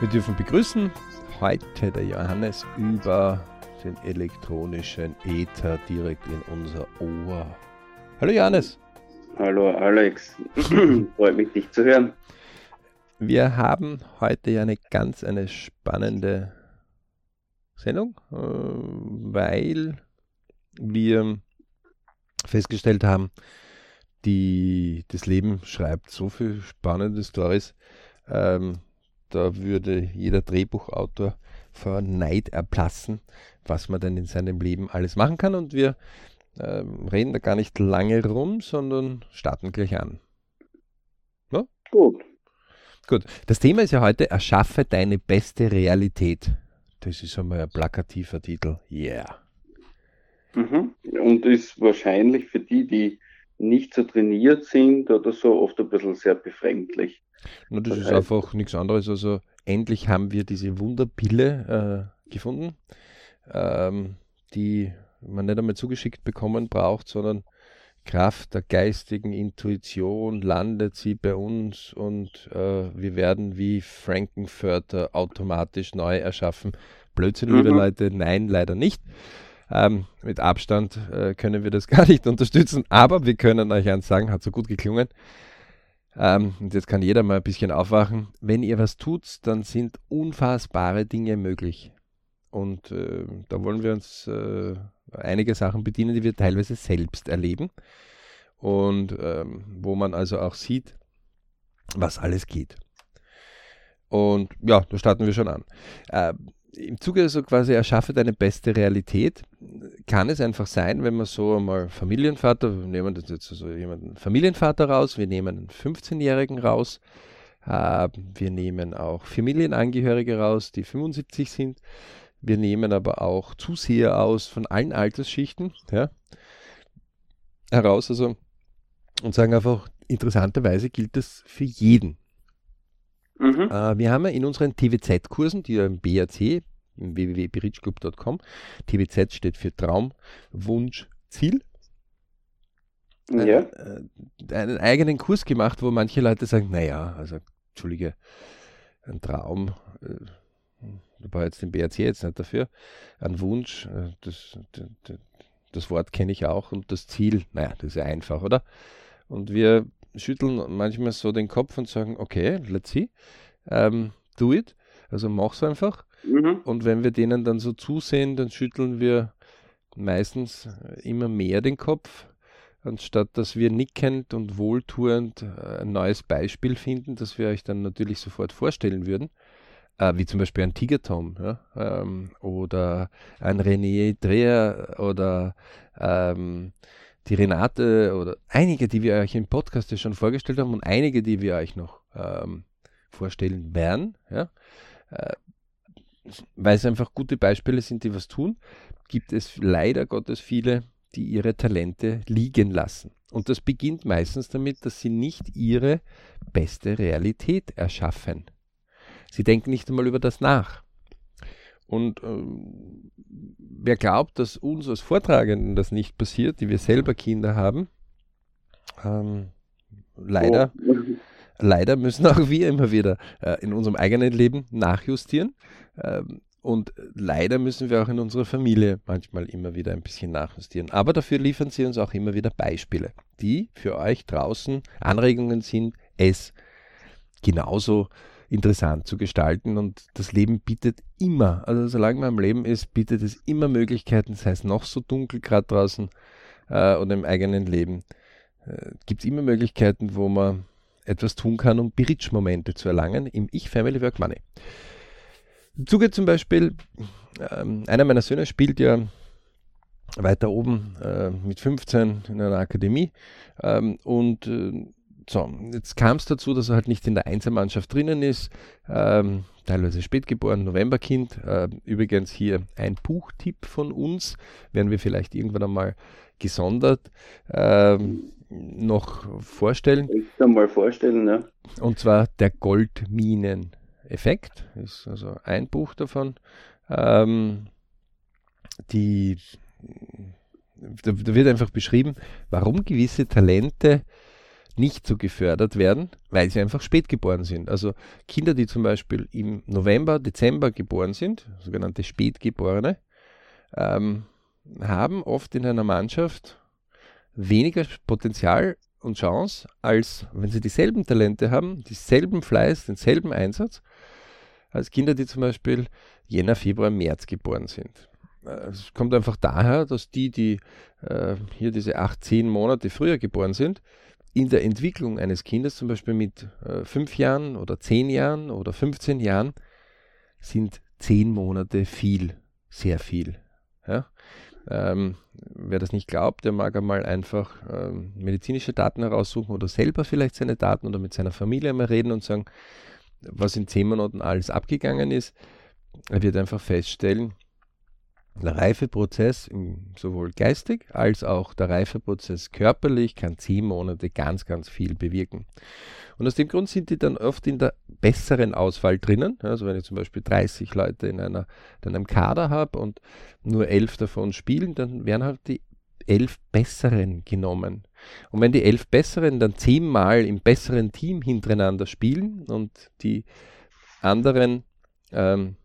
Wir dürfen begrüßen heute der Johannes über den elektronischen Äther direkt in unser Ohr. Hallo Johannes. Hallo Alex. Freut mich, dich zu hören. Wir haben heute ja eine ganz eine spannende Sendung, äh, weil wir festgestellt haben, die, das Leben schreibt so viele spannende Stories. Ähm, da würde jeder Drehbuchautor vor Neid erplassen, was man denn in seinem Leben alles machen kann. Und wir ähm, reden da gar nicht lange rum, sondern starten gleich an. No? Gut. Gut. Das Thema ist ja heute, erschaffe deine beste Realität. Das ist einmal ein plakativer Titel. Yeah. Mhm. Und ist wahrscheinlich für die, die nicht so trainiert sind oder so, oft ein bisschen sehr befremdlich. Na, das, das ist einfach nichts anderes. Also endlich haben wir diese Wunderpille äh, gefunden, ähm, die man nicht einmal zugeschickt bekommen braucht, sondern Kraft der geistigen Intuition landet sie bei uns und äh, wir werden wie Frankenfurter automatisch neu erschaffen. Blödsinn, mhm. liebe Leute, nein, leider nicht. Ähm, mit Abstand äh, können wir das gar nicht unterstützen, aber wir können euch eins sagen, hat so gut geklungen. Ähm, und jetzt kann jeder mal ein bisschen aufwachen. Wenn ihr was tut, dann sind unfassbare Dinge möglich. Und äh, da wollen wir uns äh, einige Sachen bedienen, die wir teilweise selbst erleben. Und ähm, wo man also auch sieht, was alles geht. Und ja, da starten wir schon an. Äh, im Zuge so quasi erschaffe deine beste Realität, kann es einfach sein, wenn man so mal Familienvater, wir nehmen das jetzt so jemanden Familienvater raus, wir nehmen einen 15-Jährigen raus, äh, wir nehmen auch Familienangehörige raus, die 75 sind, wir nehmen aber auch Zuseher aus von allen Altersschichten ja, heraus, also und sagen einfach, interessanterweise gilt das für jeden. Mhm. Äh, wir haben ja in unseren TWZ-Kursen, die ja im BAC, im www.berichclub.com, TWZ steht für Traum, Wunsch, Ziel. Ja. Äh, einen eigenen Kurs gemacht, wo manche Leute sagen, naja, also entschuldige, ein Traum, äh, da war jetzt den BRC jetzt nicht dafür, ein Wunsch, äh, das, das, das Wort kenne ich auch und das Ziel, naja, das ist ja einfach, oder? Und wir schütteln manchmal so den Kopf und sagen, okay, let's see, ähm, do it, also mach's einfach. Mhm. Und wenn wir denen dann so zusehen, dann schütteln wir meistens immer mehr den Kopf, anstatt dass wir nickend und wohltuend äh, ein neues Beispiel finden, das wir euch dann natürlich sofort vorstellen würden. Äh, wie zum Beispiel ein Tiger Tom ja? ähm, oder ein René Dreher oder ähm, die Renate oder einige, die wir euch im Podcast schon vorgestellt haben und einige, die wir euch noch ähm, vorstellen werden, ja, äh, weil es einfach gute Beispiele sind, die was tun, gibt es leider Gottes viele, die ihre Talente liegen lassen. Und das beginnt meistens damit, dass sie nicht ihre beste Realität erschaffen. Sie denken nicht einmal über das nach. Und ähm, wer glaubt, dass uns als Vortragenden das nicht passiert, die wir selber Kinder haben, ähm, leider, oh. leider müssen auch wir immer wieder äh, in unserem eigenen Leben nachjustieren. Ähm, und leider müssen wir auch in unserer Familie manchmal immer wieder ein bisschen nachjustieren. Aber dafür liefern sie uns auch immer wieder Beispiele, die für euch draußen Anregungen sind, es genauso interessant zu gestalten. Und das Leben bietet immer, also solange man am Leben ist, bietet es immer Möglichkeiten, sei es noch so dunkel gerade draußen äh, oder im eigenen Leben, äh, gibt es immer Möglichkeiten, wo man etwas tun kann, um Bridge-Momente zu erlangen im Ich Family Work Money. Im Zuge zum Beispiel, ähm, einer meiner Söhne spielt ja weiter oben äh, mit 15 in einer Akademie ähm, und äh, so, jetzt kam es dazu, dass er halt nicht in der Einzelmannschaft drinnen ist, ähm, teilweise spätgeboren, Novemberkind. Äh, übrigens hier ein Buchtipp von uns, werden wir vielleicht irgendwann einmal gesondert ähm, noch vorstellen. Ich kann mal vorstellen, ja. Und zwar der Goldminen-Effekt, ist also ein Buch davon. Ähm, die, da, da wird einfach beschrieben, warum gewisse Talente nicht so gefördert werden, weil sie einfach spät geboren sind. Also Kinder, die zum Beispiel im November, Dezember geboren sind, sogenannte Spätgeborene, ähm, haben oft in einer Mannschaft weniger Potenzial und Chance, als wenn sie dieselben Talente haben, dieselben Fleiß, denselben Einsatz, als Kinder, die zum Beispiel Jänner, Februar, März geboren sind. Äh, es kommt einfach daher, dass die, die äh, hier diese acht, zehn Monate früher geboren sind, in der Entwicklung eines Kindes, zum Beispiel mit äh, fünf Jahren oder zehn Jahren oder 15 Jahren, sind zehn Monate viel, sehr viel. Ja? Ähm, wer das nicht glaubt, der mag einmal einfach ähm, medizinische Daten heraussuchen oder selber vielleicht seine Daten oder mit seiner Familie einmal reden und sagen, was in zehn Monaten alles abgegangen ist. Er wird einfach feststellen, der Reifeprozess sowohl geistig als auch der Reifeprozess körperlich kann zehn Monate ganz, ganz viel bewirken. Und aus dem Grund sind die dann oft in der besseren Auswahl drinnen. Also wenn ich zum Beispiel 30 Leute in, einer, in einem Kader habe und nur elf davon spielen, dann werden halt die elf Besseren genommen. Und wenn die elf Besseren dann zehnmal im besseren Team hintereinander spielen und die anderen ähm,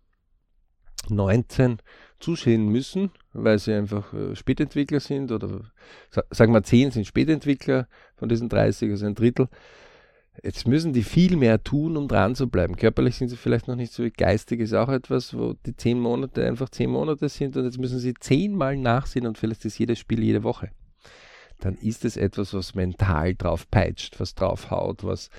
19 zusehen müssen, weil sie einfach äh, Spätentwickler sind oder sagen wir 10 sind Spätentwickler von diesen 30, also ein Drittel. Jetzt müssen die viel mehr tun, um dran zu bleiben. Körperlich sind sie vielleicht noch nicht so geistig ist auch etwas, wo die 10 Monate einfach 10 Monate sind und jetzt müssen sie zehnmal nachsehen und vielleicht ist jedes Spiel jede Woche. Dann ist es etwas, was mental drauf peitscht, was drauf haut, was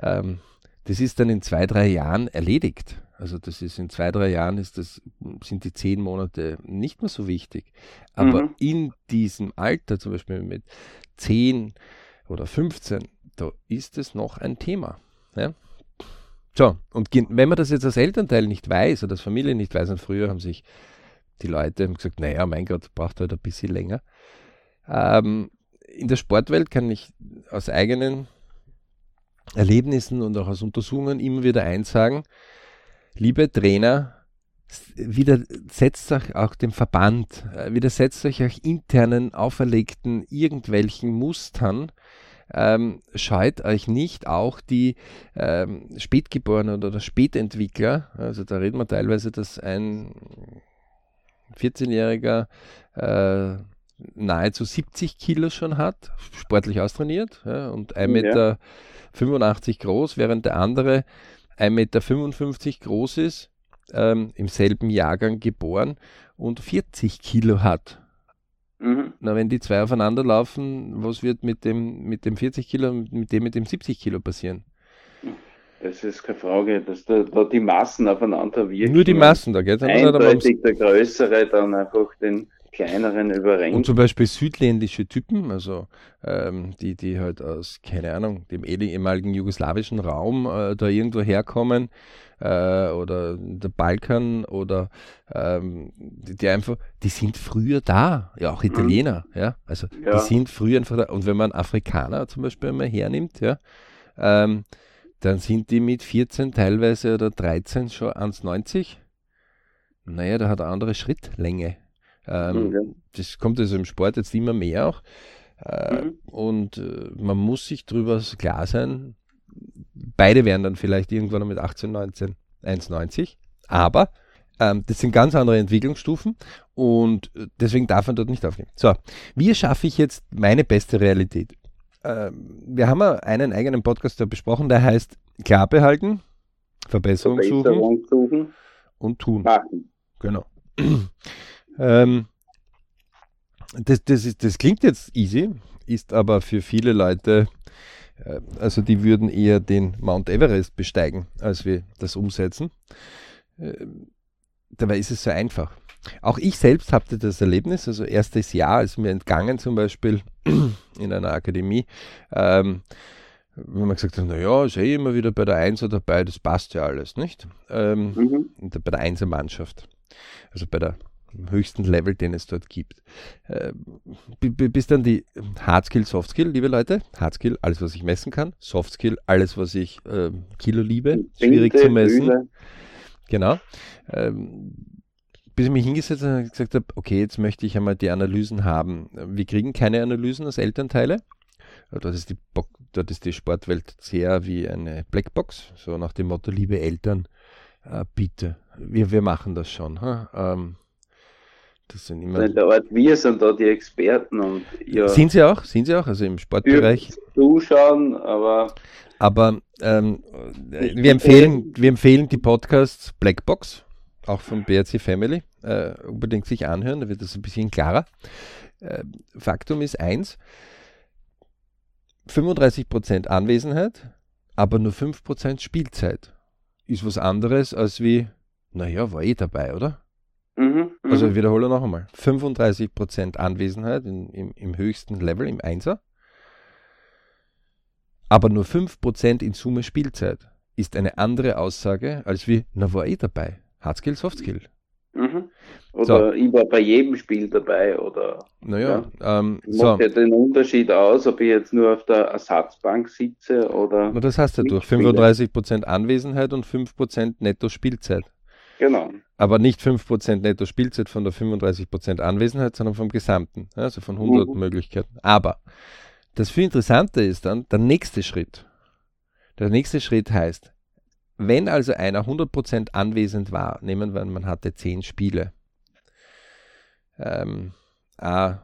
ähm, das ist dann in zwei, drei Jahren erledigt. Also das ist in zwei, drei Jahren ist das, sind die zehn Monate nicht mehr so wichtig. Aber mhm. in diesem Alter, zum Beispiel mit zehn oder 15, da ist es noch ein Thema. Ja? So, und wenn man das jetzt als Elternteil nicht weiß oder als Familie nicht weiß, und früher haben sich die Leute gesagt, naja, mein Gott, braucht halt ein bisschen länger. Ähm, in der Sportwelt kann ich aus eigenen Erlebnissen und auch aus Untersuchungen immer wieder eins sagen, liebe Trainer, widersetzt euch auch dem Verband, äh, widersetzt euch auch internen, auferlegten irgendwelchen Mustern, ähm, scheut euch nicht auch die ähm, Spätgeborenen oder Spätentwickler, also da reden wir teilweise, dass ein 14-Jähriger äh, nahezu 70 Kilo schon hat, sportlich austrainiert ja, und 1,85 Meter ja. groß, während der andere 1,55 Meter groß ist, ähm, im selben Jahrgang geboren und 40 Kilo hat. Mhm. Na, wenn die zwei aufeinander laufen, was wird mit dem, mit dem 40 Kilo und mit dem mit dem 70 Kilo passieren? Das ist keine Frage, dass da, da die Massen aufeinander wirken. Nur die Massen, da geht es Eindeutig der Größere dann einfach den kleineren überrennt. Und zum Beispiel südländische Typen, also ähm, die, die halt aus, keine Ahnung, dem ehemaligen jugoslawischen Raum äh, da irgendwo herkommen äh, oder der Balkan oder ähm, die, die, einfach, die sind früher da, ja auch Italiener, mhm. ja, also ja. die sind früher einfach da. Und wenn man Afrikaner zum Beispiel mal hernimmt, ja, ähm, dann sind die mit 14 teilweise oder 13 schon 1,90. Naja, da hat eine andere Schrittlänge. Ähm, okay. Das kommt also im Sport jetzt immer mehr auch. Äh, mhm. Und äh, man muss sich darüber klar sein, beide werden dann vielleicht irgendwann mit 18, 19, 1,90. Aber ähm, das sind ganz andere Entwicklungsstufen und äh, deswegen darf man dort nicht aufgeben. So, wie schaffe ich jetzt meine beste Realität? Ähm, wir haben einen eigenen Podcast da besprochen, der heißt Klar behalten, Verbesserung, Verbesserung suchen, suchen, und tun. Machen. Genau. Ähm, das, das, ist, das klingt jetzt easy, ist aber für viele Leute, äh, also die würden eher den Mount Everest besteigen, als wir das umsetzen. Äh, dabei ist es so einfach. Auch ich selbst hatte das Erlebnis, also erstes Jahr ist mir entgangen zum Beispiel in einer Akademie, ähm, wenn man gesagt hat, naja, ist eh immer wieder bei der Einser dabei, das passt ja alles, nicht? Ähm, mhm. Bei der Einser-Mannschaft, also bei der höchsten Level, den es dort gibt. Äh, bis dann die Hardskill, Softskill, liebe Leute. Hardskill, alles, was ich messen kann. Softskill, alles, was ich äh, Kilo liebe. Schwierig zu messen. Bühne. Genau. Ähm, bis ich mich hingesetzt habe und gesagt habe, okay, jetzt möchte ich einmal die Analysen haben. Wir kriegen keine Analysen als Elternteile. Dort ist, die dort ist die Sportwelt sehr wie eine Blackbox, so nach dem Motto, liebe Eltern, äh, bitte, wir, wir machen das schon. Ähm, das sind immer. In der Art, wir sind da die Experten und ja. Sind sie auch, sind sie auch, also im Sportbereich. Zuschauen, aber. Aber ähm, wir, empfehlen, wir empfehlen die Podcasts Blackbox, auch vom BRC Family, äh, unbedingt sich anhören, da wird das ein bisschen klarer. Äh, Faktum ist eins: 35% Anwesenheit, aber nur 5% Spielzeit. Ist was anderes als wie, naja, war eh dabei, oder? Mhm, also ich mhm. wiederhole noch einmal. 35% Anwesenheit in, im, im höchsten Level, im Einser, aber nur 5% in Summe Spielzeit ist eine andere Aussage als wie, na war eh dabei. Hardskill, Softskill. Mhm. Oder so. ich war bei jedem Spiel dabei oder. Naja, ja. ähm, macht so. ja den Unterschied aus, ob ich jetzt nur auf der Ersatzbank sitze oder. Na, das heißt ja durch 35% Anwesenheit und 5% Netto Spielzeit. Genau. Aber nicht 5% Netto Spielzeit von der 35% Anwesenheit, sondern vom Gesamten. Also von 100 mhm. Möglichkeiten. Aber das viel Interessante ist dann der nächste Schritt. Der nächste Schritt heißt, wenn also einer 100% anwesend war, nehmen wir, man hatte 10 Spiele, ähm, A,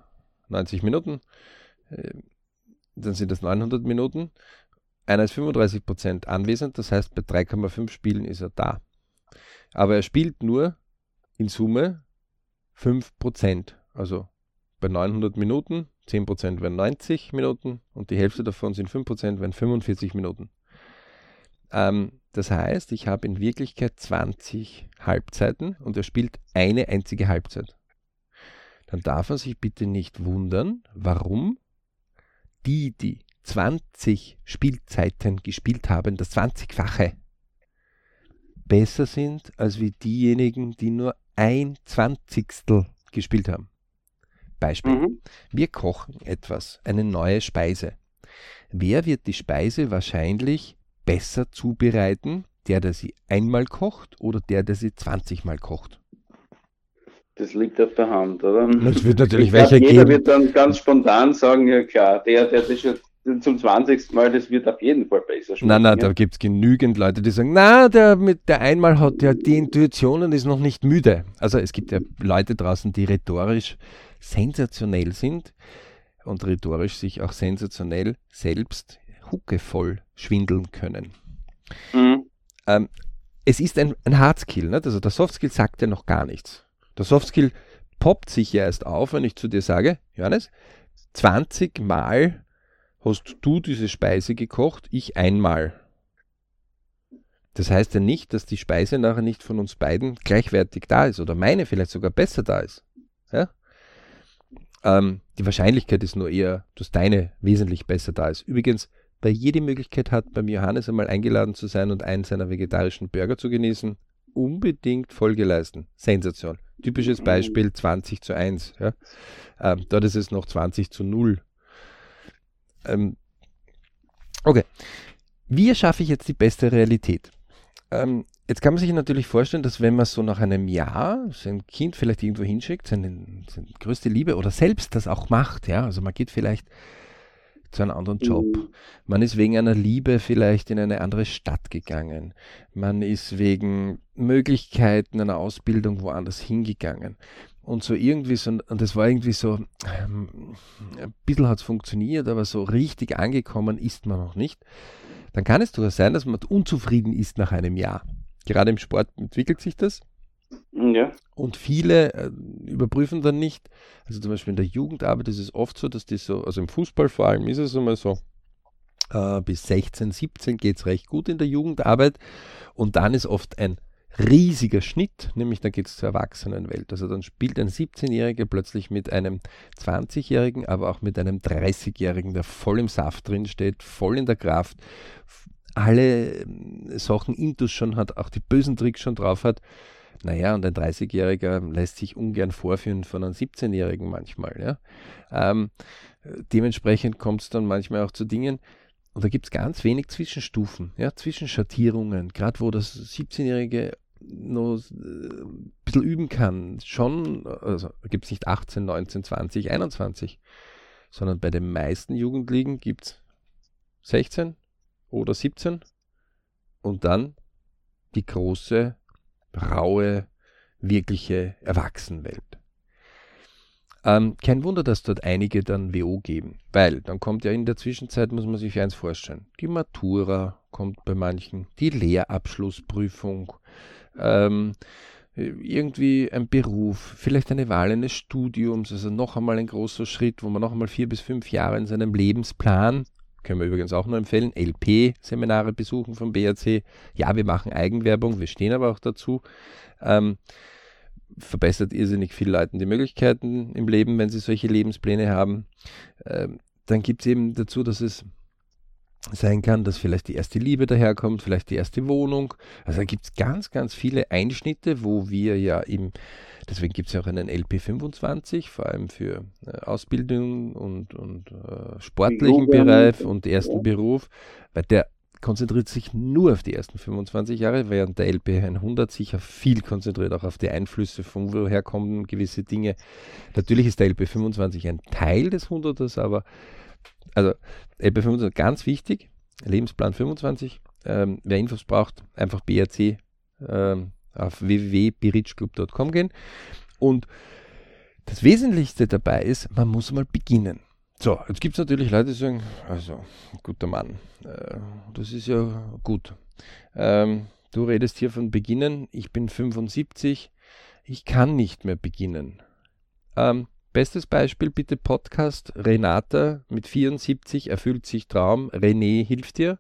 90 Minuten, äh, dann sind das 900 Minuten. Einer ist 35% anwesend, das heißt, bei 3,5 Spielen ist er da. Aber er spielt nur in Summe 5%. Also bei 900 Minuten, 10% wären 90 Minuten und die Hälfte davon sind 5%, wären 45 Minuten. Ähm, das heißt, ich habe in Wirklichkeit 20 Halbzeiten und er spielt eine einzige Halbzeit. Dann darf man sich bitte nicht wundern, warum die, die 20 Spielzeiten gespielt haben, das 20-fache, besser sind als wie diejenigen, die nur ein Zwanzigstel gespielt haben. Beispiel. Mhm. Wir kochen etwas, eine neue Speise. Wer wird die Speise wahrscheinlich besser zubereiten? Der, der sie einmal kocht oder der, der sie 20 Mal kocht? Das liegt auf der Hand, oder? Es wird natürlich ich welche glaub, jeder geben. wird dann ganz spontan sagen, ja klar, der, der das schon zum 20. Mal, das wird auf jeden Fall besser schmecken. Nein, nein, da gibt es genügend Leute, die sagen, na, der mit der einmal hat ja die Intuition und ist noch nicht müde. Also es gibt ja Leute draußen, die rhetorisch sensationell sind und rhetorisch sich auch sensationell selbst huckevoll schwindeln können. Mhm. Ähm, es ist ein, ein Hardskill, nicht? also der Softskill sagt ja noch gar nichts. Der Softskill poppt sich ja erst auf, wenn ich zu dir sage, Johannes, 20 Mal hast du diese Speise gekocht, ich einmal. Das heißt ja nicht, dass die Speise nachher nicht von uns beiden gleichwertig da ist oder meine vielleicht sogar besser da ist. Ja? Ähm, die Wahrscheinlichkeit ist nur eher, dass deine wesentlich besser da ist. Übrigens, wer jede Möglichkeit hat, beim Johannes einmal eingeladen zu sein und einen seiner vegetarischen Burger zu genießen, unbedingt Folge leisten. Sensation. Typisches Beispiel 20 zu 1. Ja? Ähm, dort ist es noch 20 zu 0. Ähm, okay. Wie erschaffe ich jetzt die beste Realität? Ähm, jetzt kann man sich natürlich vorstellen, dass wenn man so nach einem Jahr sein Kind vielleicht irgendwo hinschickt, seine, seine größte Liebe oder selbst das auch macht, ja, also man geht vielleicht zu einem anderen Job. Mhm. Man ist wegen einer Liebe vielleicht in eine andere Stadt gegangen. Man ist wegen Möglichkeiten einer Ausbildung woanders hingegangen und so irgendwie so, und das war irgendwie so, ähm, ein bisschen hat es funktioniert, aber so richtig angekommen ist man noch nicht, dann kann es durchaus sein, dass man unzufrieden ist nach einem Jahr. Gerade im Sport entwickelt sich das. Ja. Und viele äh, überprüfen dann nicht, also zum Beispiel in der Jugendarbeit ist es oft so, dass die so, also im Fußball vor allem ist es immer so, äh, bis 16, 17 geht es recht gut in der Jugendarbeit und dann ist oft ein riesiger Schnitt, nämlich da geht es zur Erwachsenenwelt. Also dann spielt ein 17-Jähriger plötzlich mit einem 20-Jährigen, aber auch mit einem 30-Jährigen, der voll im Saft drin steht, voll in der Kraft, alle ähm, Sachen intus schon hat, auch die bösen Tricks schon drauf hat. Naja, und ein 30-Jähriger lässt sich ungern vorführen von einem 17-Jährigen manchmal. Ja? Ähm, dementsprechend kommt es dann manchmal auch zu Dingen, und da gibt es ganz wenig Zwischenstufen, ja, Zwischenschattierungen, gerade wo das 17-Jährige noch äh, ein bisschen üben kann. Schon, also gibt es nicht 18, 19, 20, 21, sondern bei den meisten Jugendlichen gibt es 16 oder 17 und dann die große, raue, wirkliche Erwachsenenwelt. Ähm, kein Wunder, dass dort einige dann WO geben, weil dann kommt ja in der Zwischenzeit, muss man sich eins vorstellen, die Matura kommt bei manchen, die Lehrabschlussprüfung, ähm, irgendwie ein Beruf, vielleicht eine Wahl eines Studiums, also noch einmal ein großer Schritt, wo man noch einmal vier bis fünf Jahre in seinem Lebensplan, können wir übrigens auch nur empfehlen, LP-Seminare besuchen vom BRC. Ja, wir machen Eigenwerbung, wir stehen aber auch dazu. Ähm, verbessert irrsinnig vielen Leuten die Möglichkeiten im Leben, wenn sie solche Lebenspläne haben. Ähm, dann gibt es eben dazu, dass es sein kann, dass vielleicht die erste Liebe daherkommt, vielleicht die erste Wohnung. Also da gibt es ganz, ganz viele Einschnitte, wo wir ja im, deswegen gibt es ja auch einen LP25, vor allem für äh, Ausbildung und, und äh, sportlichen Bereich und ersten ja. Beruf, weil der konzentriert sich nur auf die ersten 25 Jahre, während der LP 100 sich viel konzentriert, auch auf die Einflüsse, von woher kommen gewisse Dinge. Natürlich ist der LP 25 ein Teil des 100ers, aber also LP 25 ganz wichtig, Lebensplan 25. Ähm, wer Infos braucht, einfach BRC ähm, auf www.birichclub.com gehen. Und das Wesentlichste dabei ist, man muss mal beginnen. So, jetzt gibt es natürlich Leute, die sagen, also, guter Mann, äh, das ist ja gut. Ähm, du redest hier von Beginnen, ich bin 75, ich kann nicht mehr beginnen. Ähm, bestes Beispiel bitte Podcast Renata mit 74 erfüllt sich Traum, René hilft dir.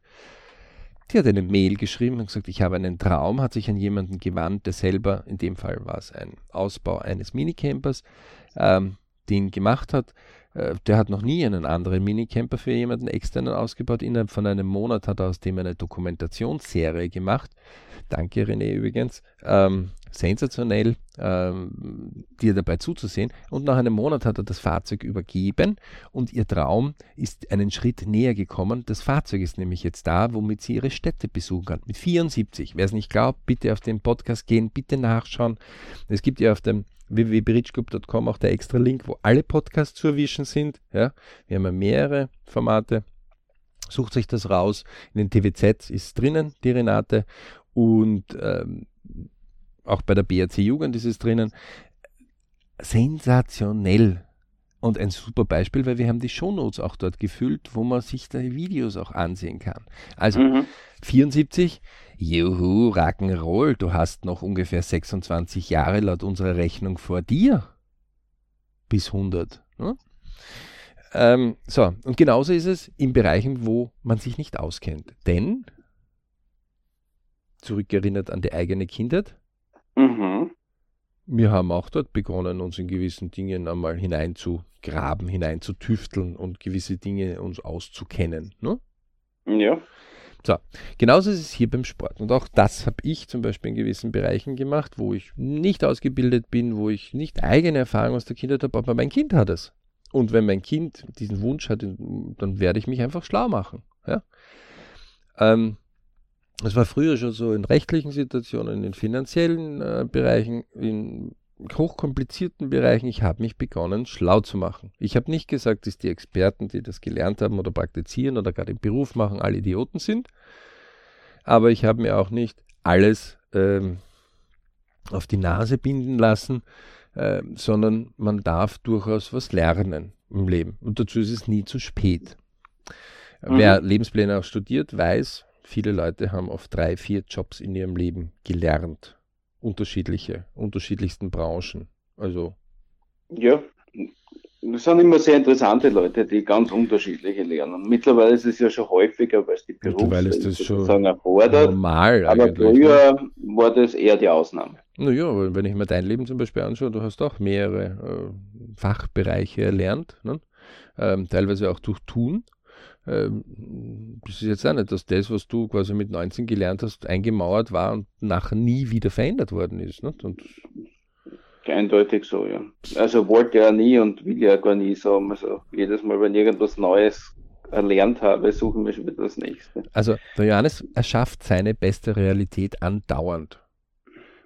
Die hat eine Mail geschrieben und gesagt, ich habe einen Traum, hat sich an jemanden gewandt, der selber, in dem Fall war es ein Ausbau eines Minicampers, ähm, den gemacht hat äh, der hat noch nie einen anderen Minicamper für jemanden externen ausgebaut. Innerhalb von einem Monat hat er aus dem eine Dokumentationsserie gemacht. Danke René übrigens. Ähm, sensationell, ähm, dir dabei zuzusehen. Und nach einem Monat hat er das Fahrzeug übergeben und ihr Traum ist einen Schritt näher gekommen. Das Fahrzeug ist nämlich jetzt da, womit sie ihre Städte besuchen kann. Mit 74. Wer es nicht glaubt, bitte auf den Podcast gehen, bitte nachschauen. Es gibt ja auf dem www.bridgeclub.com auch der extra Link, wo alle Podcasts zu erwischen sind. Ja, wir haben ja mehrere Formate. Sucht sich das raus. In den TWZ ist drinnen die Renate und ähm, auch bei der BRC Jugend ist es drinnen. Sensationell. Und ein super Beispiel, weil wir haben die Shownotes auch dort gefüllt, wo man sich die Videos auch ansehen kann. Also mhm. 74, juhu, Rock'n'Roll, du hast noch ungefähr 26 Jahre laut unserer Rechnung vor dir. Bis 100. Ne? Ähm, so, und genauso ist es in Bereichen, wo man sich nicht auskennt. Denn, zurückerinnert an die eigene Kindheit, mhm. wir haben auch dort begonnen, uns in gewissen Dingen einmal hineinzugraben, hineinzutüfteln und gewisse Dinge uns auszukennen. Ne? Ja. So, genauso ist es hier beim Sport. Und auch das habe ich zum Beispiel in gewissen Bereichen gemacht, wo ich nicht ausgebildet bin, wo ich nicht eigene Erfahrung aus der Kindheit habe, aber mein Kind hat es. Und wenn mein Kind diesen Wunsch hat, dann werde ich mich einfach schlau machen. Ja? Ähm, das war früher schon so in rechtlichen Situationen, in finanziellen äh, Bereichen, in hochkomplizierten Bereichen, ich habe mich begonnen, schlau zu machen. Ich habe nicht gesagt, dass die Experten, die das gelernt haben oder praktizieren oder gerade im Beruf machen, alle Idioten sind. Aber ich habe mir auch nicht alles ähm, auf die Nase binden lassen, äh, sondern man darf durchaus was lernen im Leben. Und dazu ist es nie zu spät. Mhm. Wer Lebenspläne auch studiert, weiß, viele Leute haben auf drei, vier Jobs in ihrem Leben gelernt unterschiedliche, unterschiedlichsten Branchen. Also. Ja, das sind immer sehr interessante Leute, die ganz unterschiedliche lernen. Mittlerweile ist es ja schon häufiger, weil es die Berufswelt erfordert. Normal aber früher ne? war das eher die Ausnahme. Naja, wenn ich mir dein Leben zum Beispiel anschaue, du hast auch mehrere äh, Fachbereiche erlernt, ne? ähm, teilweise auch durch Tun. Ähm, das ist jetzt auch nicht, dass das, was du quasi mit 19 gelernt hast, eingemauert war und nachher nie wieder verändert worden ist. Nicht? Und Eindeutig so, ja. Also wollte er nie und will ja gar nie so. Also jedes Mal, wenn ich irgendwas Neues erlernt habe, suchen wir schon wieder das nächste. Also der Johannes erschafft seine beste Realität andauernd.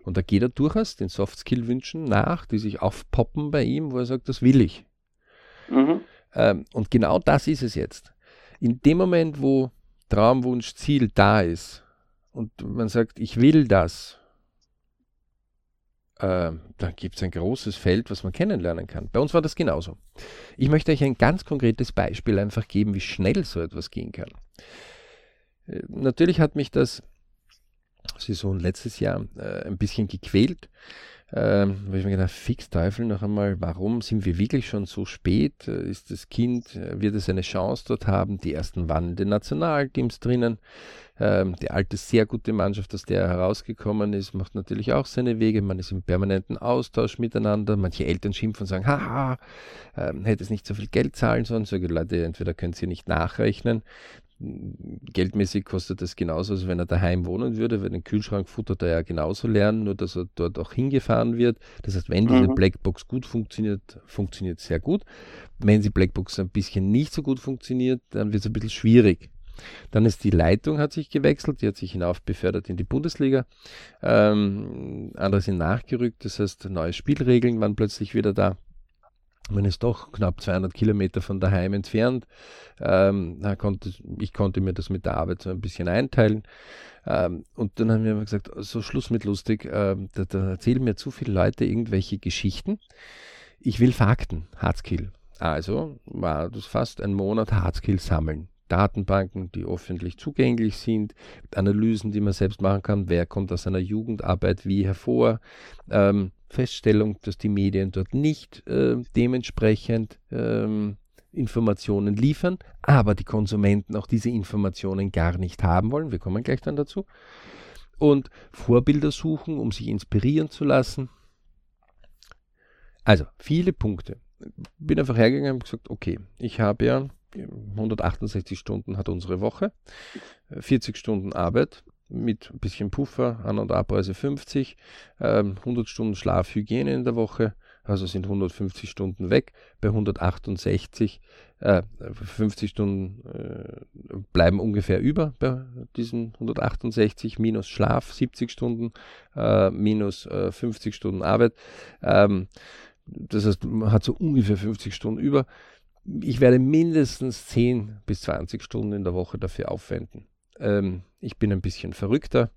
Und da geht er durchaus den Softskill-Wünschen nach, die sich aufpoppen bei ihm, wo er sagt, das will ich. Mhm. Ähm, und genau das ist es jetzt. In dem Moment, wo Traumwunsch, Ziel da ist und man sagt, ich will das, äh, dann gibt es ein großes Feld, was man kennenlernen kann. Bei uns war das genauso. Ich möchte euch ein ganz konkretes Beispiel einfach geben, wie schnell so etwas gehen kann. Äh, natürlich hat mich das Saison letztes Jahr äh, ein bisschen gequält. Ähm, weil ich mir gedacht, fix Teufel noch einmal, warum sind wir wirklich schon so spät? Äh, ist das Kind, äh, wird es eine Chance dort haben? Die ersten waren in den Nationalteams drinnen. Ähm, die alte, sehr gute Mannschaft, aus der er herausgekommen ist, macht natürlich auch seine Wege. Man ist im permanenten Austausch miteinander. Manche Eltern schimpfen und sagen, haha, ähm, hätte es nicht so viel Geld zahlen sollen. So Leute, entweder können sie nicht nachrechnen, Geldmäßig kostet das genauso, als wenn er daheim wohnen würde, weil den Kühlschrank futtert er ja genauso lernen, nur dass er dort auch hingefahren wird. Das heißt, wenn diese mhm. Blackbox gut funktioniert, funktioniert sehr gut. Wenn die Blackbox ein bisschen nicht so gut funktioniert, dann wird es ein bisschen schwierig. Dann ist die Leitung hat sich gewechselt, die hat sich hinauf befördert in die Bundesliga. Ähm, andere sind nachgerückt, das heißt, neue Spielregeln waren plötzlich wieder da. Man ist doch knapp 200 Kilometer von daheim entfernt. Ähm, konnte, ich konnte mir das mit der Arbeit so ein bisschen einteilen. Ähm, und dann haben wir gesagt, so Schluss mit lustig, ähm, da, da, erzählen mir zu viele Leute irgendwelche Geschichten. Ich will Fakten, Hardskill. Also war das fast ein Monat Hardskill sammeln. Datenbanken, die öffentlich zugänglich sind, Analysen, die man selbst machen kann, wer kommt aus einer Jugendarbeit wie hervor, ähm, Feststellung, dass die Medien dort nicht äh, dementsprechend ähm, Informationen liefern, aber die Konsumenten auch diese Informationen gar nicht haben wollen. Wir kommen gleich dann dazu. Und Vorbilder suchen, um sich inspirieren zu lassen. Also, viele Punkte. Bin einfach hergegangen und gesagt, okay, ich habe ja 168 Stunden hat unsere Woche, 40 Stunden Arbeit, mit ein bisschen Puffer, An- und Abreise 50, ähm, 100 Stunden Schlafhygiene in der Woche, also sind 150 Stunden weg. Bei 168, äh, 50 Stunden äh, bleiben ungefähr über bei diesen 168, minus Schlaf 70 Stunden, äh, minus 50 äh, Stunden Arbeit. Ähm, das heißt, man hat so ungefähr 50 Stunden über. Ich werde mindestens 10 bis 20 Stunden in der Woche dafür aufwenden. Ähm, ich bin ein bisschen verrückter.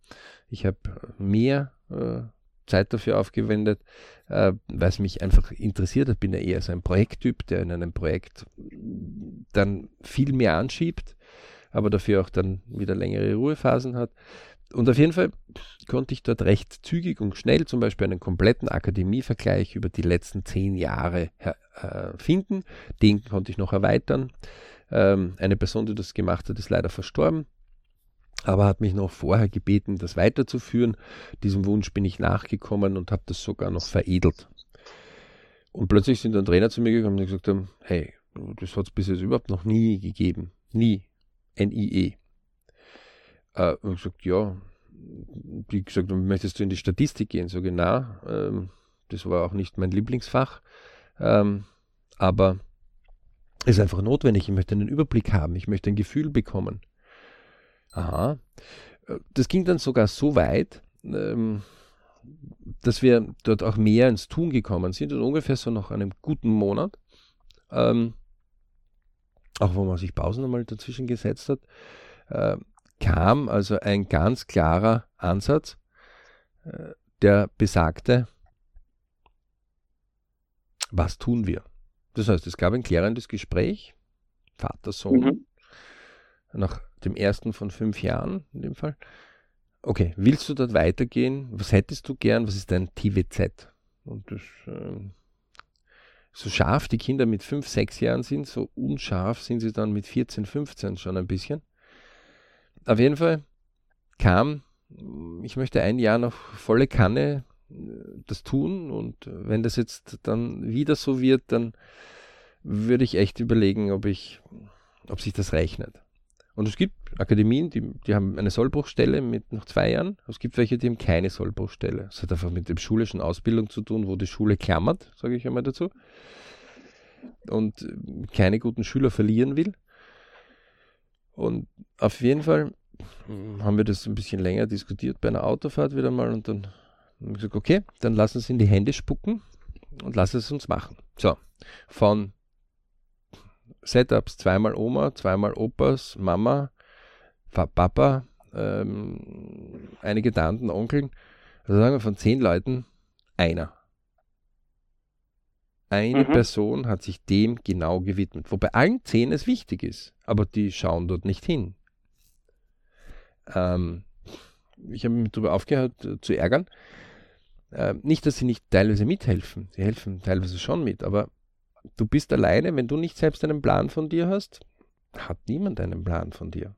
Ich habe mehr äh, Zeit dafür aufgewendet, äh, weil es mich einfach interessiert. Ich bin ja eher so ein Projekttyp, der in einem Projekt dann viel mehr anschiebt, aber dafür auch dann wieder längere Ruhephasen hat. Und auf jeden Fall konnte ich dort recht zügig und schnell zum Beispiel einen kompletten Akademievergleich über die letzten zehn Jahre äh, finden. Den konnte ich noch erweitern. Ähm, eine Person, die das gemacht hat, ist leider verstorben aber hat mich noch vorher gebeten, das weiterzuführen. Diesem Wunsch bin ich nachgekommen und habe das sogar noch veredelt. Und plötzlich sind dann Trainer zu mir gekommen und gesagt haben, hey, das hat es bis jetzt überhaupt noch nie gegeben. Nie. NIE. Äh, und gesagt, ja. Die gesagt, möchtest du in die Statistik gehen? So genau. Ähm, das war auch nicht mein Lieblingsfach. Ähm, aber es ist einfach notwendig. Ich möchte einen Überblick haben. Ich möchte ein Gefühl bekommen. Aha. Äh, das ging dann sogar so weit, ähm, dass wir dort auch mehr ins Tun gekommen sind und ungefähr so nach einem guten Monat, ähm, auch wo man sich Pausen einmal dazwischen gesetzt hat, äh, kam also ein ganz klarer Ansatz, äh, der besagte, was tun wir? Das heißt, es gab ein klärendes Gespräch, Vater, Sohn, mhm. nach dem ersten von fünf Jahren in dem Fall. Okay, willst du dort weitergehen? Was hättest du gern? Was ist dein TWZ? Und das, äh, so scharf die Kinder mit fünf, sechs Jahren sind, so unscharf sind sie dann mit 14, 15 schon ein bisschen. Auf jeden Fall kam, ich möchte ein Jahr noch volle Kanne äh, das tun und wenn das jetzt dann wieder so wird, dann würde ich echt überlegen, ob ich, ob sich das rechnet. Und es gibt Akademien, die, die haben eine Sollbruchstelle mit noch zwei Jahren. Es gibt welche, die haben keine Sollbruchstelle. Das hat einfach mit der schulischen Ausbildung zu tun, wo die Schule klammert, sage ich einmal dazu. Und keine guten Schüler verlieren will. Und auf jeden Fall haben wir das ein bisschen länger diskutiert bei einer Autofahrt wieder mal und dann haben wir gesagt, okay, dann lass uns in die Hände spucken und lass es uns machen. So, von Setups, zweimal Oma, zweimal Opas, Mama, Papa, ähm, einige Tanten, Onkeln. Also sagen wir von zehn Leuten einer. Eine mhm. Person hat sich dem genau gewidmet. Wobei allen zehn es wichtig ist, aber die schauen dort nicht hin. Ähm, ich habe mich darüber aufgehört äh, zu ärgern. Äh, nicht, dass sie nicht teilweise mithelfen. Sie helfen teilweise schon mit, aber du bist alleine, wenn du nicht selbst einen Plan von dir hast, hat niemand einen Plan von dir.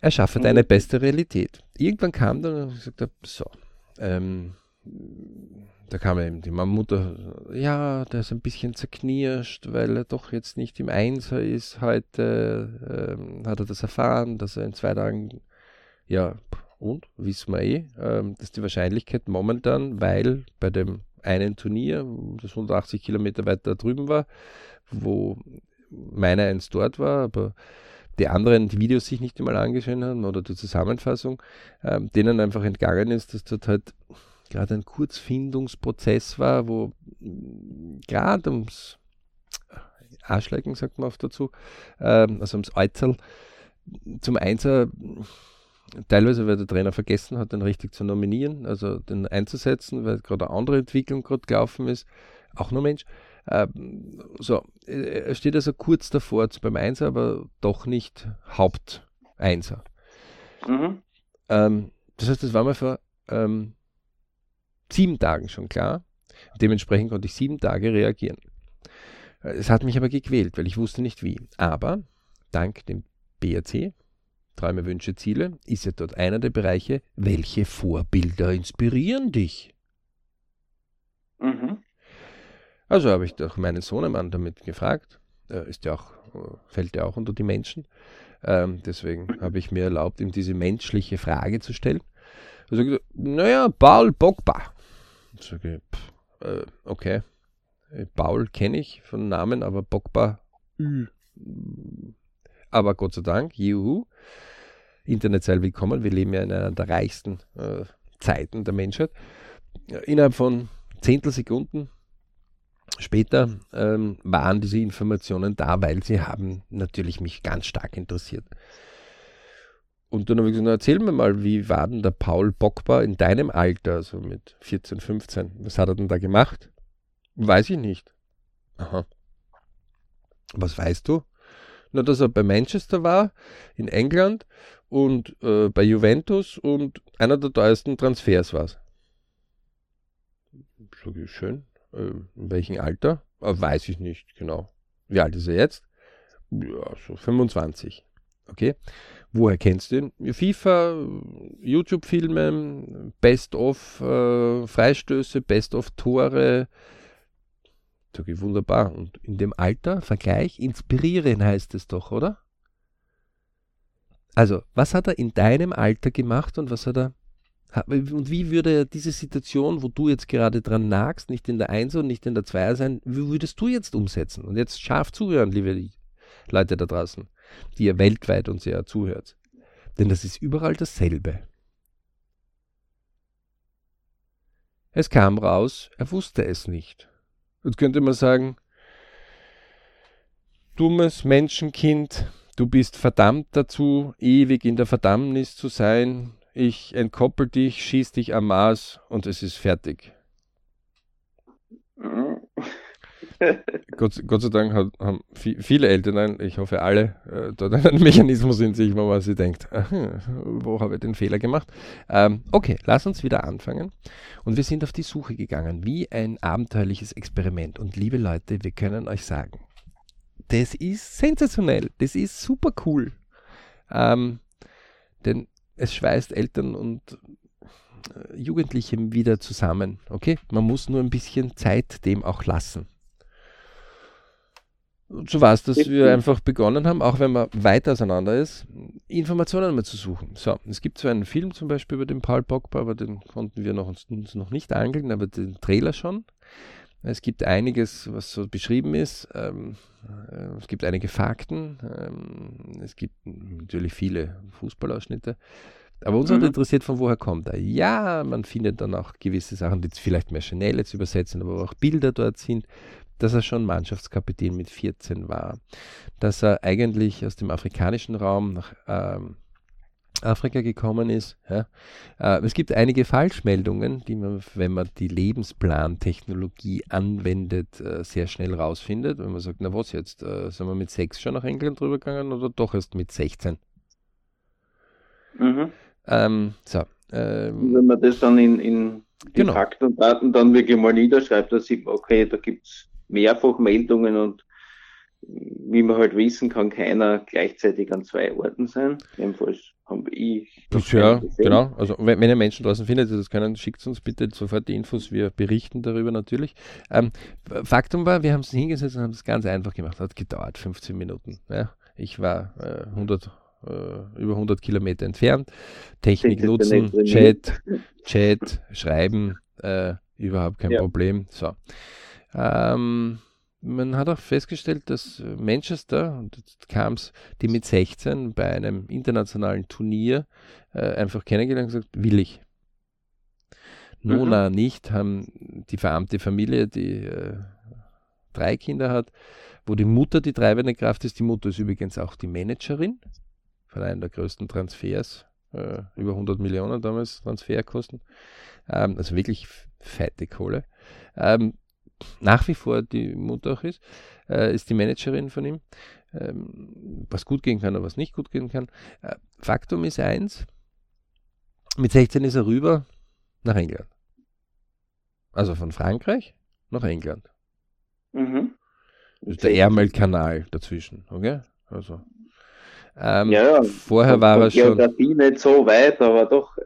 Erschaffe mhm. deine beste Realität. Irgendwann kam dann und gesagt, so, ähm, da kam eben die Mutter, ja, der ist ein bisschen zerknirscht, weil er doch jetzt nicht im Einser ist. Heute ähm, hat er das erfahren, dass er in zwei Tagen, ja, und wissen wir eh, ähm, dass die Wahrscheinlichkeit momentan, weil bei dem einen Turnier, das 180 Kilometer weiter drüben war, wo meiner eins dort war, aber die anderen die Videos sich nicht einmal angeschaut haben oder die Zusammenfassung, ähm, denen einfach entgangen ist, dass dort halt gerade ein Kurzfindungsprozess war, wo gerade ums Arschlecken, sagt man oft dazu, ähm, also ums Äußerl, zum Einser teilweise, weil der Trainer vergessen hat, den richtig zu nominieren, also den einzusetzen, weil gerade eine andere Entwicklung gerade gelaufen ist, auch nur Mensch. Ähm, so, er steht also kurz davor beim Einser, aber doch nicht Haupteinser. Mhm. Ähm, das heißt, das war mir vor ähm, sieben Tagen schon klar. Dementsprechend konnte ich sieben Tage reagieren. Es hat mich aber gequält, weil ich wusste nicht wie. Aber dank dem BRC, Träume, Wünsche, Ziele, ist ja dort einer der Bereiche, welche Vorbilder inspirieren dich? Mhm. Also habe ich doch meinen Sohnemann damit gefragt. Er ist ja auch, fällt ja auch unter die Menschen. Ähm, deswegen habe ich mir erlaubt, ihm diese menschliche Frage zu stellen. Sagt, naja, Paul Pogba. Sage ich, äh, okay. Äh, Paul kenne ich von Namen, aber Pogba. Aber Gott sei Dank, juhu. Internet sei willkommen. Wir leben ja in einer der reichsten äh, Zeiten der Menschheit. Innerhalb von Zehntelsekunden später ähm, waren diese Informationen da, weil sie haben natürlich mich ganz stark interessiert. Und dann habe ich gesagt, erzähl mir mal, wie war denn der Paul Bockbar in deinem Alter, also mit 14, 15? Was hat er denn da gemacht? Weiß ich nicht. Aha. Was weißt du? Na, dass er bei Manchester war, in England und äh, bei Juventus und einer der teuersten Transfers war. Sag ich, schön. Äh, in welchem Alter? Äh, weiß ich nicht genau. Wie alt ist er jetzt? Ja, so 25. Okay. Woher kennst du ihn? FIFA, YouTube-Filme, Best-of äh, Ich, wunderbar. Und in dem Alter, Vergleich, inspirieren heißt es doch, oder? Also, was hat er in deinem Alter gemacht und was hat er. Und wie würde er diese Situation, wo du jetzt gerade dran nagst, nicht in der 1 und nicht in der 2 sein, wie würdest du jetzt umsetzen? Und jetzt scharf zuhören, liebe Leute da draußen, die ihr weltweit uns ja zuhört. Denn das ist überall dasselbe. Es kam raus, er wusste es nicht. Jetzt könnte man sagen, dummes Menschenkind, Du bist verdammt dazu, ewig in der Verdammnis zu sein. Ich entkoppel dich, schieß dich am Mars und es ist fertig. Gott, Gott, sei Dank hat, haben viele Eltern, ich hoffe alle, äh, dort einen Mechanismus in sich, wo man sich denkt, aha, wo habe ich den Fehler gemacht? Ähm, okay, lass uns wieder anfangen. Und wir sind auf die Suche gegangen, wie ein abenteuerliches Experiment. Und liebe Leute, wir können euch sagen, das ist sensationell, das ist super cool. Ähm, denn es schweißt Eltern und äh, Jugendliche wieder zusammen. Okay, man muss nur ein bisschen Zeit dem auch lassen. So war es, dass wir einfach begonnen haben, auch wenn man weit auseinander ist, Informationen mal zu suchen. So, es gibt so einen Film zum Beispiel über den Paul Pogba, aber den konnten wir noch, uns noch nicht angeln, aber den Trailer schon. Es gibt einiges, was so beschrieben ist. Ähm, äh, es gibt einige Fakten. Ähm, es gibt natürlich viele Fußballausschnitte. Aber uns mhm. hat interessiert, von woher kommt er. Ja, man findet dann auch gewisse Sachen, die vielleicht mehr schnell jetzt übersetzen, aber auch Bilder dort sind. Dass er schon Mannschaftskapitän mit 14 war, dass er eigentlich aus dem afrikanischen Raum nach ähm, Afrika gekommen ist. Ja. Äh, es gibt einige Falschmeldungen, die man, wenn man die Lebensplantechnologie anwendet, äh, sehr schnell rausfindet. Wenn man sagt, na was jetzt, äh, sind wir mit sechs schon nach England drüber gegangen oder doch erst mit 16? Mhm. Ähm, so, ähm, Wenn man das dann in, in, Genau. Fakten und Daten dann wirklich mal niederschreibt, dann sieht man, okay, da Mehrfachmeldungen und wie man halt wissen, kann keiner gleichzeitig an zwei Orten sein. Jedenfalls habe ich. noch Ja, genau. Also wenn, wenn ihr Menschen draußen findet, die das können, schickt uns bitte sofort die Infos. Wir berichten darüber natürlich. Ähm, Faktum war, wir haben es hingesetzt und haben es ganz einfach gemacht. Hat gedauert, 15 Minuten. Ja. Ich war äh, 100, äh, über 100 Kilometer entfernt. Technik nutzen, Chat, Chat, schreiben, äh, überhaupt kein Ja. Problem. So. Ähm, man hat auch festgestellt, dass Manchester, und jetzt kam es, die mit 16 bei einem internationalen Turnier äh, einfach kennengelernt und gesagt, will ich. Nona nicht, haben die verarmte Familie, die äh, drei Kinder hat, wo die Mutter die treibende Kraft ist. Die Mutter ist übrigens auch die Managerin von einem der größten Transfers, äh, über 100 Millionen damals Transferkosten. Ähm, also wirklich fette Kohle. Ähm, nach wie vor die Mutter auch ist, äh, ist die Managerin von ihm. Ähm, was gut gehen kann oder was nicht gut gehen kann. Äh, Faktum ist eins, mit 16 ist er rüber nach England. Also von Frankreich nach England. Mhm. Das ist der Ärmelkanal dazwischen, okay? Also. Ähm, Ja. Vorher war er schon. Geografie nicht so weit, aber doch.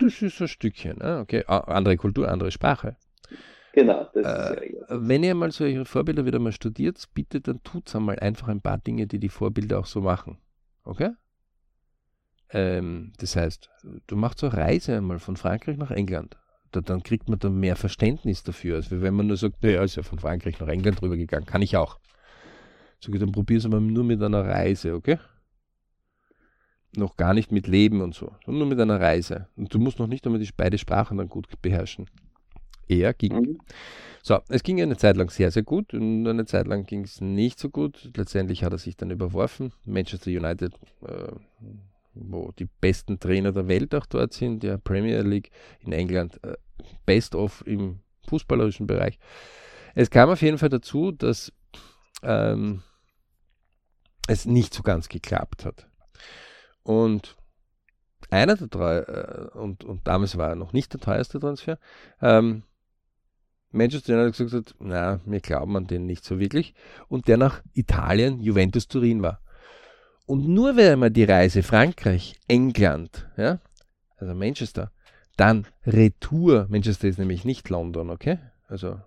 Das ist ein Stückchen, ah, okay. Andere Kultur, andere Sprache. Genau, das Äh, ist ja. Wenn ihr mal solche Vorbilder wieder mal studiert, bitte dann tut's einmal einfach ein paar Dinge, die die Vorbilder auch so machen. Okay? Ähm, das heißt, du machst so eine Reise einmal von Frankreich nach England. Da, dann kriegt man dann mehr Verständnis dafür, als wenn man nur sagt, naja, ist ja von Frankreich nach England rübergegangen, kann ich auch. So, dann probier's mal nur mit einer Reise, okay? Noch gar nicht mit Leben und so, sondern nur mit einer Reise. Und du musst noch nicht einmal die, beide Sprachen dann gut beherrschen. Er ging Mhm. so, es ging eine Zeit lang sehr, sehr gut und eine Zeit lang ging es nicht so gut. Letztendlich hat er sich dann überworfen. Manchester United, äh, wo die besten Trainer der Welt auch dort sind, der Premier League in England, äh, best of im fußballerischen Bereich. Es kam auf jeden Fall dazu, dass ähm, es nicht so ganz geklappt hat. Und einer der drei, äh, und, und damals war er noch nicht der teuerste Transfer, ähm, Manchester United gesagt hat, na, wir glauben an den nicht so wirklich. Und der nach Italien, Juventus Turin war. Und nur wenn man die Reise Frankreich, England, ja, also Manchester, dann Retour, Manchester ist nämlich nicht London, okay? Also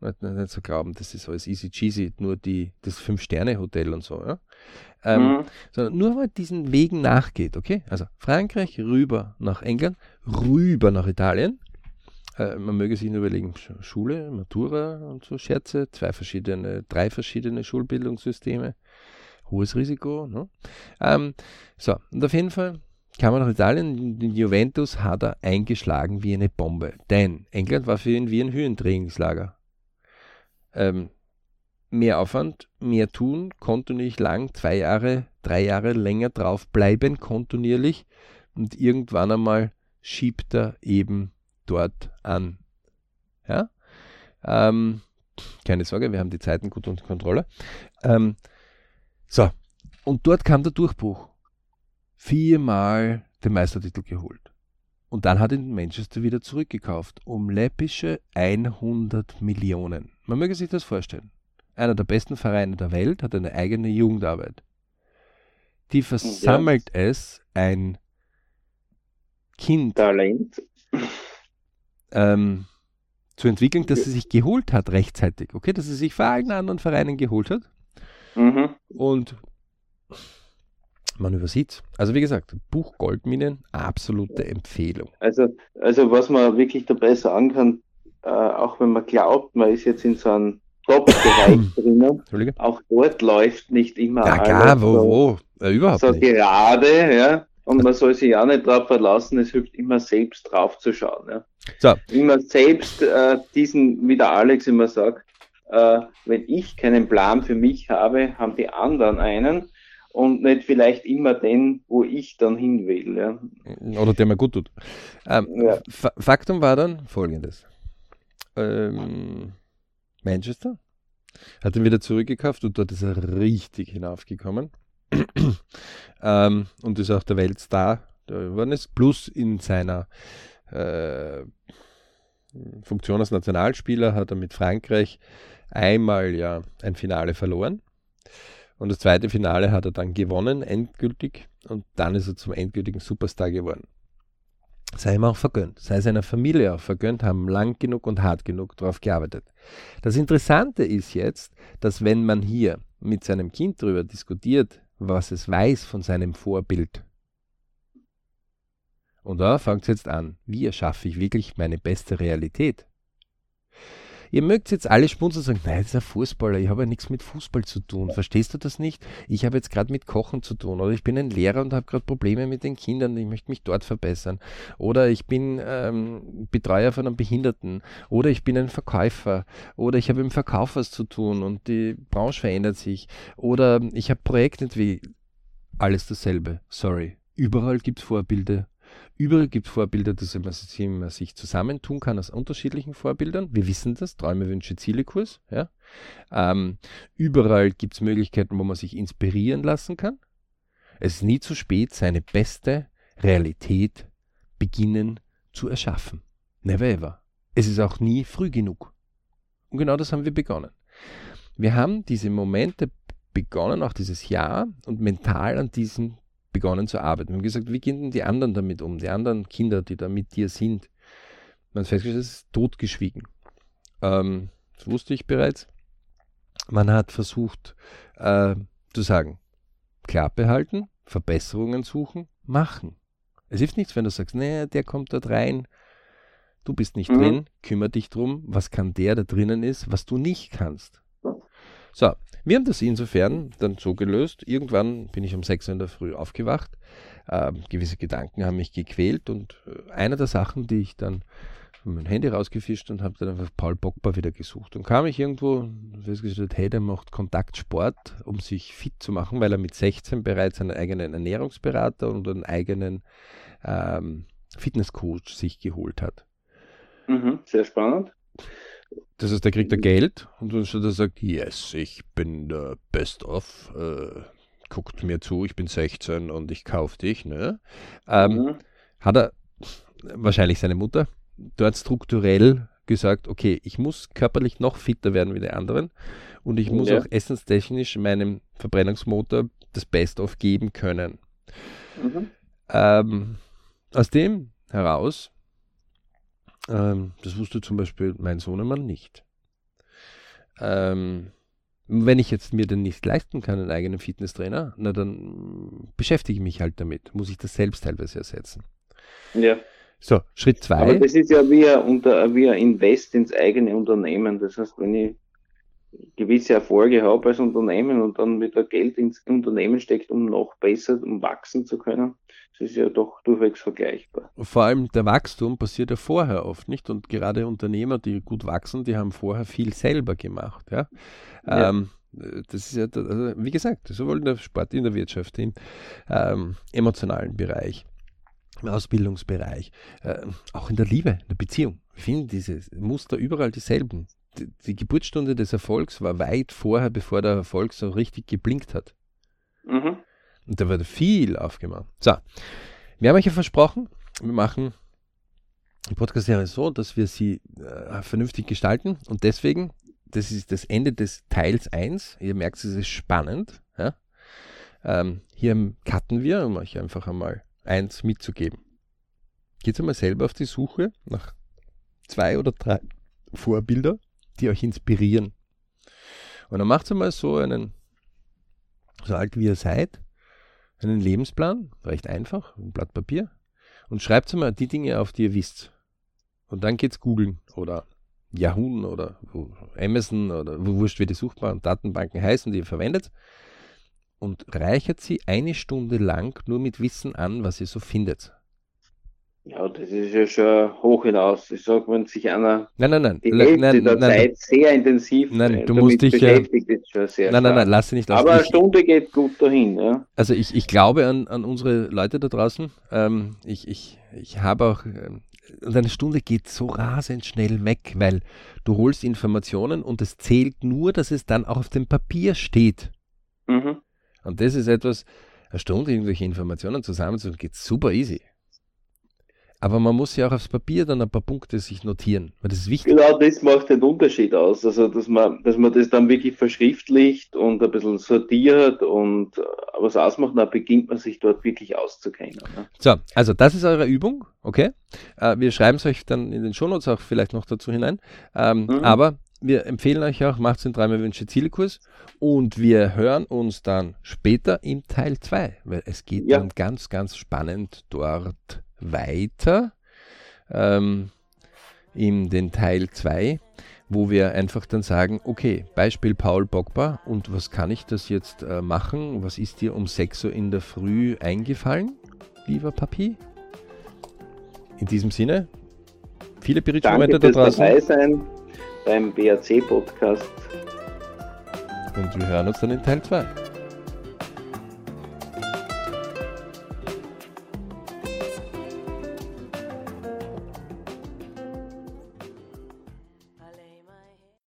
nicht, nicht, nicht so glauben, das ist alles easy cheesy, nur die, das Fünf-Sterne-Hotel und so, ja? Ähm, Mhm. sondern nur mal diesen Wegen nachgeht, okay? Also Frankreich rüber nach England, rüber nach Italien. Äh, man möge sich nur überlegen, Sch- Schule, Matura und so Scherze, zwei verschiedene, drei verschiedene Schulbildungssysteme, hohes Risiko. Ne? Ähm, so, und auf jeden Fall kam er nach Italien, Juventus hat er eingeschlagen wie eine Bombe, denn England war für ihn wie ein Höhentrainingslager. Ähm, mehr Aufwand, mehr tun, kontinuierlich lang, zwei Jahre, drei Jahre länger drauf bleiben, kontinuierlich und irgendwann einmal schiebt er eben dort an. Ja? Ähm, keine Sorge, wir haben die Zeiten gut unter Kontrolle. Ähm, so, und dort kam der Durchbruch. Viermal den Meistertitel geholt. Und dann hat ihn Manchester wieder zurückgekauft um läppische 100 Millionen. Man möge sich das vorstellen. Einer der besten Vereine der Welt hat eine eigene Jugendarbeit. Die versammelt es, ein Kind Talent. Ähm, zu entwickeln, dass sie sich geholt hat rechtzeitig. Okay, dass sie sich vor allen anderen Vereinen geholt hat. Mhm. Und man übersieht. Also wie gesagt, Buch Goldminen, absolute Empfehlung. Also, also was man wirklich dabei sagen kann, äh, auch wenn man glaubt, man ist jetzt in so einem Top-Bereich drinnen, auch dort läuft nicht immer Ja, alles klar, wo, so, wo? Äh, überhaupt so nicht. gerade, ja. Und man soll sich ja nicht darauf verlassen, es hilft immer selbst drauf zu schauen. Ja. So. Immer selbst äh, diesen, wie der Alex immer sagt, äh, wenn ich keinen Plan für mich habe, haben die anderen einen und nicht vielleicht immer den, wo ich dann hin will. Ja. Oder der mir gut tut. Ähm, ja. Faktum war dann folgendes. Ähm, Manchester hat ihn wieder zurückgekauft und dort ist er richtig hinaufgekommen. ähm, und ist auch der Weltstar geworden ist, plus in seiner äh, Funktion als Nationalspieler hat er mit Frankreich einmal ja ein Finale verloren und das zweite Finale hat er dann gewonnen, endgültig. Und dann ist er zum endgültigen Superstar geworden. Sei ihm auch vergönnt, sei seiner Familie auch vergönnt, haben lang genug und hart genug darauf gearbeitet. Das Interessante ist jetzt, dass wenn man hier mit seinem Kind darüber diskutiert, was es weiß von seinem Vorbild, und da fängt es jetzt an, wie erschaffe ich wirklich meine beste Realität? Ihr mögt jetzt alle und sagen, nein, das ist ein Fußballer, ich habe ja nichts mit Fußball zu tun. Verstehst du das nicht? Ich habe jetzt gerade mit Kochen zu tun oder ich bin ein Lehrer und habe gerade Probleme mit den Kindern, ich möchte mich dort verbessern. Oder ich bin ähm, Betreuer von einem Behinderten oder ich bin ein Verkäufer oder ich habe im Verkauf was zu tun und die Branche verändert sich oder ich habe Projektentwicklung. Alles dasselbe, sorry. Überall gibt es Vorbilder Überall gibt es Vorbilder, dass man sich zusammentun kann aus unterschiedlichen Vorbildern. Wir wissen das, Träume, Wünsche, Ziele-Kurs. Ja? Ähm, überall gibt es Möglichkeiten, wo man sich inspirieren lassen kann. Es ist nie zu spät, seine beste Realität beginnen zu erschaffen. Never ever. Es ist auch nie früh genug. Und genau das haben wir begonnen. Wir haben diese Momente begonnen, auch dieses Jahr, und mental an diesen begonnen zu arbeiten. Wir haben gesagt, wie gehen denn die anderen damit um, die anderen Kinder, die da mit dir sind? Man hat festgestellt, es ist totgeschwiegen. Ähm, das wusste ich bereits. Man hat versucht äh, zu sagen, Klappe halten, Verbesserungen suchen, machen. Es hilft nichts, wenn du sagst, nee, der kommt dort rein, du bist nicht mhm. drin, kümmere dich drum, was kann der da drinnen ist, was du nicht kannst. So, wir haben das insofern dann so gelöst. Irgendwann bin ich um 6 Uhr in der Früh aufgewacht. Äh, gewisse Gedanken haben mich gequält und äh, eine der Sachen, die ich dann meinem Handy rausgefischt und habe dann einfach Paul Pogba wieder gesucht. Und kam ich irgendwo, festgestellt, hey, der macht Kontaktsport, um sich fit zu machen, weil er mit 16 bereits einen eigenen Ernährungsberater und einen eigenen ähm, Fitnesscoach sich geholt hat. Mhm, sehr spannend. Das heißt, der kriegt er Geld und dann er sagt, yes, ich bin der Best of, äh, guckt mir zu, ich bin 16 und ich kaufe dich. Ne? Ähm, mhm. Hat er wahrscheinlich seine Mutter dort strukturell gesagt, okay, ich muss körperlich noch fitter werden wie die anderen und ich muss ja. auch essenstechnisch meinem Verbrennungsmotor das Best of geben können. Mhm. Ähm, aus dem heraus ähm, das wusste zum Beispiel mein Sohnemann nicht. Ähm, wenn ich jetzt mir denn nicht leisten kann, einen eigenen Fitnesstrainer, na dann beschäftige ich mich halt damit. Muss ich das selbst teilweise ersetzen. Ja. So, Schritt zwei. Aber das ist ja wie ein, unter, wie ein Invest ins eigene Unternehmen. Das heißt, wenn ich gewisse Erfolge habe als Unternehmen und dann wieder Geld ins Unternehmen steckt, um noch besser, um wachsen zu können, das ist ja doch durchwegs vergleichbar. Vor allem der Wachstum passiert ja vorher oft nicht und gerade Unternehmer, die gut wachsen, die haben vorher viel selber gemacht. Ja? ja. Ähm, das ist ja, also wie gesagt, sowohl in der Sport, in der Wirtschaft, im ähm, emotionalen Bereich, im Ausbildungsbereich, äh, auch in der Liebe, in der Beziehung. Ich finde diese Muster überall dieselben. Die, Geburtsstunde des Erfolgs war weit vorher, bevor der Erfolg so richtig geblinkt hat. Mhm. Und da wird viel aufgemacht. So, wir haben euch ja versprochen, wir machen die Podcast-Serie so, dass wir sie äh, vernünftig gestalten und deswegen, das ist das Ende des Teils 1. Ihr merkt, es ist spannend. Ja? Ähm, hier cutten wir, um euch einfach einmal eins mitzugeben. Geht einmal selber auf die Suche nach zwei oder drei Vorbilder, die euch inspirieren. Und dann macht einmal so einen, so alt wie ihr seid, einen Lebensplan, recht einfach, ein Blatt Papier, und schreibt mal die Dinge auf, die ihr wisst. Und dann geht's googeln oder Yahoo oder Amazon oder wo wurscht, wie die suchbaren Datenbanken heißen, die ihr verwendet. Und reichert sie eine Stunde lang nur mit Wissen an, was ihr so findet. Ja, das ist ja schon hoch hinaus. Ich sag, wenn sich einer Nein, nein, nein. die Hälfte nein, der nein, Zeit sehr intensiv Nein, äh, du damit musst dich, beschäftigt, ist schon sehr nein, nein, nein, lass sie nicht aus. Aber eine Stunde geht gut dahin, ja. Also ich, ich glaube an, an unsere Leute da draußen. Ähm, ich, ich, ich habe auch, ähm, und eine Stunde geht so rasend schnell weg, weil du holst Informationen und es zählt nur, dass es dann auch auf dem Papier steht. Mhm. Und das ist etwas, eine Stunde irgendwelche Informationen zusammenzuführen, geht super easy. Aber man muss ja auch aufs Papier dann ein paar Punkte sich notieren, weil das ist wichtig. Genau das macht den Unterschied aus. Also, dass man, dass man das dann wirklich verschriftlicht und ein bisschen sortiert und äh, was ausmacht, dann beginnt man sich dort wirklich auszukennen. Ne? So, also das ist eure Übung, okay? Äh, wir schreiben es euch dann in den Shownotes auch vielleicht noch dazu hinein. Ähm, Mhm. Aber wir empfehlen euch auch, macht den dreimal Wünsche Zielekurs und wir hören uns dann später im Teil 2, weil es geht Ja. dann ganz, ganz spannend dort weiter. Ähm, in den Teil 2, wo wir einfach dann sagen, okay, Beispiel Paul Pogba und was kann ich das jetzt äh, machen? Was ist dir um 6 Uhr in der Früh eingefallen, lieber Papi? In diesem Sinne, viele Danke Berichtmomente da fürs dabei draußen sein beim BAC-Podcast. und wir hören uns dann in Teil 2.